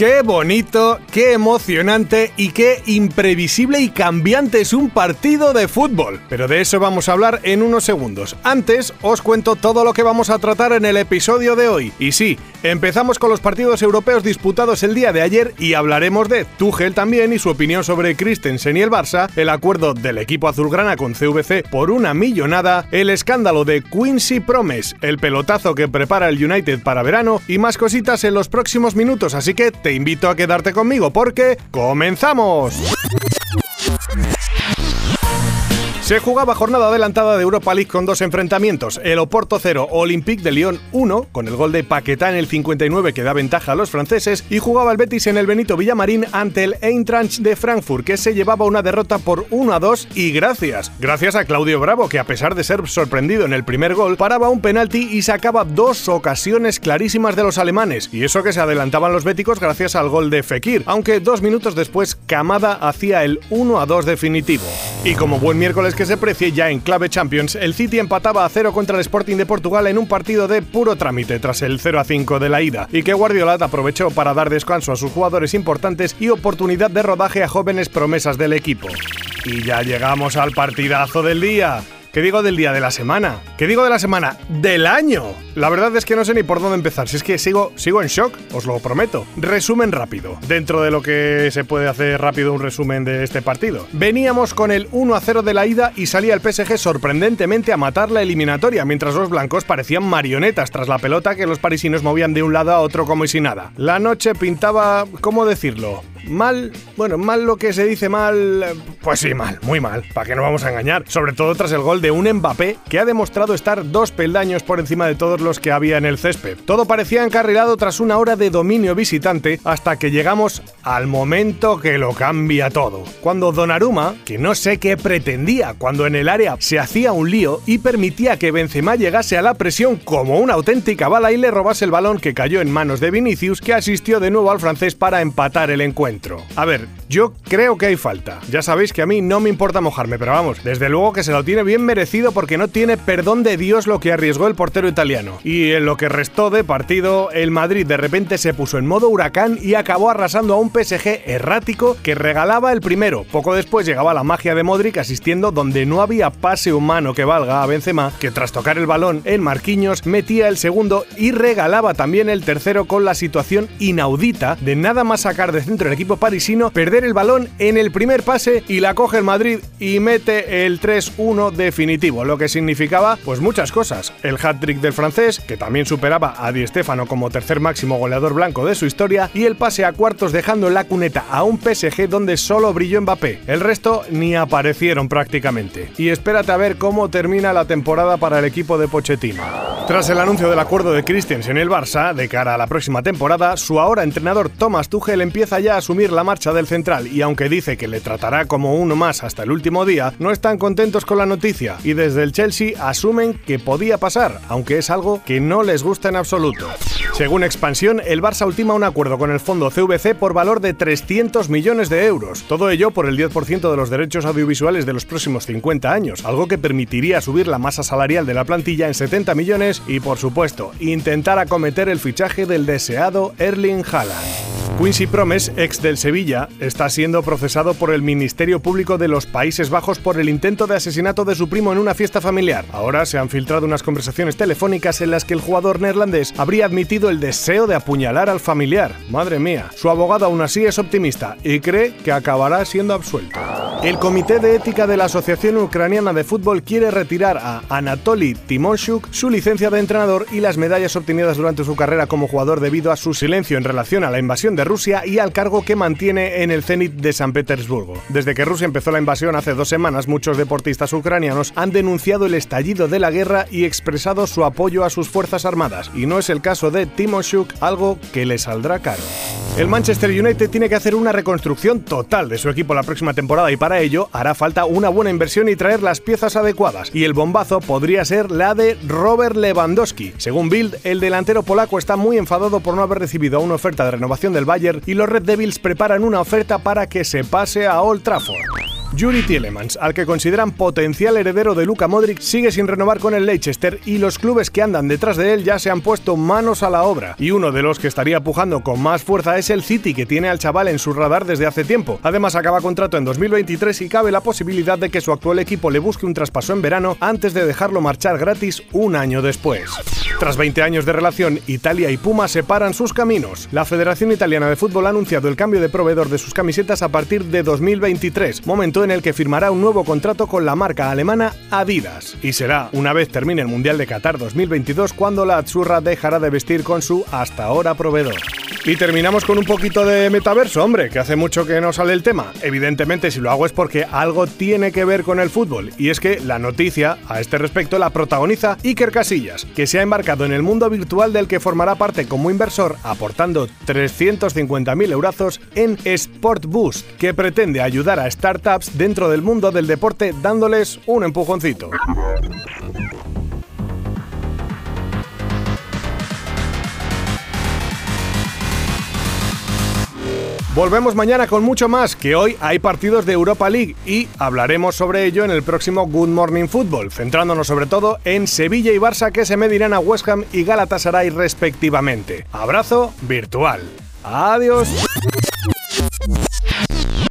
Qué bonito, qué emocionante y qué imprevisible y cambiante es un partido de fútbol. Pero de eso vamos a hablar en unos segundos. Antes os cuento todo lo que vamos a tratar en el episodio de hoy. Y sí, empezamos con los partidos europeos disputados el día de ayer y hablaremos de Tuchel también y su opinión sobre Christensen y el Barça, el acuerdo del equipo azulgrana con CVC por una millonada, el escándalo de Quincy Promes, el pelotazo que prepara el United para verano y más cositas en los próximos minutos, así que te invito a quedarte conmigo porque comenzamos. Se jugaba jornada adelantada de Europa League con dos enfrentamientos, el Oporto 0, Olympique de Lyon 1, con el gol de Paquetá en el 59 que da ventaja a los franceses, y jugaba el Betis en el Benito Villamarín ante el Eintracht de Frankfurt, que se llevaba una derrota por 1 a 2 y gracias, gracias a Claudio Bravo, que a pesar de ser sorprendido en el primer gol, paraba un penalti y sacaba dos ocasiones clarísimas de los alemanes, y eso que se adelantaban los béticos gracias al gol de Fekir, aunque dos minutos después Camada hacía el 1 a 2 definitivo. Y como buen miércoles que se precie ya en clave Champions, el City empataba a cero contra el Sporting de Portugal en un partido de puro trámite tras el 0 a 5 de la ida, y que Guardiola aprovechó para dar descanso a sus jugadores importantes y oportunidad de rodaje a jóvenes promesas del equipo. Y ya llegamos al partidazo del día. ¿Qué digo del día de la semana? ¿Qué digo de la semana? ¡Del año! La verdad es que no sé ni por dónde empezar. Si es que sigo, sigo en shock, os lo prometo. Resumen rápido. Dentro de lo que se puede hacer rápido un resumen de este partido. Veníamos con el 1 a 0 de la ida y salía el PSG sorprendentemente a matar la eliminatoria, mientras los blancos parecían marionetas tras la pelota que los parisinos movían de un lado a otro como si nada. La noche pintaba, ¿cómo decirlo? Mal, bueno, mal lo que se dice mal, pues sí, mal, muy mal, para que no vamos a engañar. Sobre todo tras el gol de un Mbappé que ha demostrado estar dos peldaños por encima de todos los que había en el césped. Todo parecía encarrilado tras una hora de dominio visitante hasta que llegamos al momento que lo cambia todo. Cuando Donnarumma, que no sé qué pretendía cuando en el área se hacía un lío y permitía que Benzema llegase a la presión como una auténtica bala y le robase el balón que cayó en manos de Vinicius, que asistió de nuevo al francés para empatar el encuentro. A ver, yo creo que hay falta. Ya sabéis que a mí no me importa mojarme, pero vamos, desde luego que se lo tiene bien merecido porque no tiene perdón de Dios lo que arriesgó el portero italiano. Y en lo que restó de partido, el Madrid de repente se puso en modo huracán y acabó arrasando a un PSG errático que regalaba el primero. Poco después llegaba la magia de Modric asistiendo donde no había pase humano que valga a Benzema, que tras tocar el balón en Marquinhos metía el segundo y regalaba también el tercero con la situación inaudita de nada más sacar de centro el equipo parisino perder el balón en el primer pase y la coge el Madrid y mete el 3-1 definitivo, lo que significaba pues muchas cosas. El hat-trick del francés, que también superaba a Di Stéfano como tercer máximo goleador blanco de su historia, y el pase a cuartos dejando la cuneta a un PSG donde solo brilló Mbappé. El resto ni aparecieron prácticamente. Y espérate a ver cómo termina la temporada para el equipo de Pochettino. Tras el anuncio del acuerdo de Christensen en el Barça de cara a la próxima temporada, su ahora entrenador Thomas Tuchel empieza ya a asumir la marcha del central y aunque dice que le tratará como uno más hasta el último día, no están contentos con la noticia y desde el Chelsea asumen que podía pasar, aunque es algo que no les gusta en absoluto. Según Expansión, el Barça ultima un acuerdo con el fondo CVC por valor de 300 millones de euros, todo ello por el 10% de los derechos audiovisuales de los próximos 50 años, algo que permitiría subir la masa salarial de la plantilla en 70 millones y, por supuesto, intentar acometer el fichaje del deseado Erling Haaland. Quincy Promes, ex del Sevilla, está siendo procesado por el Ministerio Público de los Países Bajos por el intento de asesinato de su primo en una fiesta familiar. Ahora se han filtrado unas conversaciones telefónicas en las que el jugador neerlandés habría admitido el deseo de apuñalar al familiar. Madre mía, su abogado aún así es optimista y cree que acabará siendo absuelto. El Comité de Ética de la Asociación Ucraniana de Fútbol quiere retirar a Anatoly Timonshuk su licencia de entrenador y las medallas obtenidas durante su carrera como jugador debido a su silencio en relación a la invasión de Rusia y al cargo que mantiene en el Zenit de San Petersburgo. Desde que Rusia empezó la invasión hace dos semanas, muchos deportistas ucranianos han denunciado el estallido de la guerra y expresado su apoyo a sus fuerzas armadas. Y no es el caso de Timoshuk, algo que le saldrá caro. El Manchester United tiene que hacer una reconstrucción total de su equipo la próxima temporada y para ello hará falta una buena inversión y traer las piezas adecuadas. Y el bombazo podría ser la de Robert Lewandowski. Según Bild, el delantero polaco está muy enfadado por no haber recibido una oferta de renovación del Bayern y los Red Devils preparan una oferta para que se pase a Old Trafford. Yuri Tielemans, al que consideran potencial heredero de Luka Modric, sigue sin renovar con el Leicester y los clubes que andan detrás de él ya se han puesto manos a la obra. Y uno de los que estaría pujando con más fuerza es el City, que tiene al chaval en su radar desde hace tiempo. Además, acaba contrato en 2023 y cabe la posibilidad de que su actual equipo le busque un traspaso en verano antes de dejarlo marchar gratis un año después. Tras 20 años de relación, Italia y Puma separan sus caminos. La Federación Italiana de Fútbol ha anunciado el cambio de proveedor de sus camisetas a partir de 2023, momento en el que firmará un nuevo contrato con la marca alemana Adidas. Y será una vez termine el Mundial de Qatar 2022 cuando la Azzurra dejará de vestir con su hasta ahora proveedor. Y terminamos con un poquito de metaverso, hombre, que hace mucho que no sale el tema. Evidentemente, si lo hago es porque algo tiene que ver con el fútbol. Y es que la noticia a este respecto la protagoniza Iker Casillas, que se ha embarcado en el mundo virtual del que formará parte como inversor, aportando 350.000 eurazos en Sport Boost, que pretende ayudar a startups dentro del mundo del deporte dándoles un empujoncito. Volvemos mañana con mucho más, que hoy hay partidos de Europa League y hablaremos sobre ello en el próximo Good Morning Football, centrándonos sobre todo en Sevilla y Barça que se medirán a West Ham y Galatasaray respectivamente. Abrazo virtual. Adiós.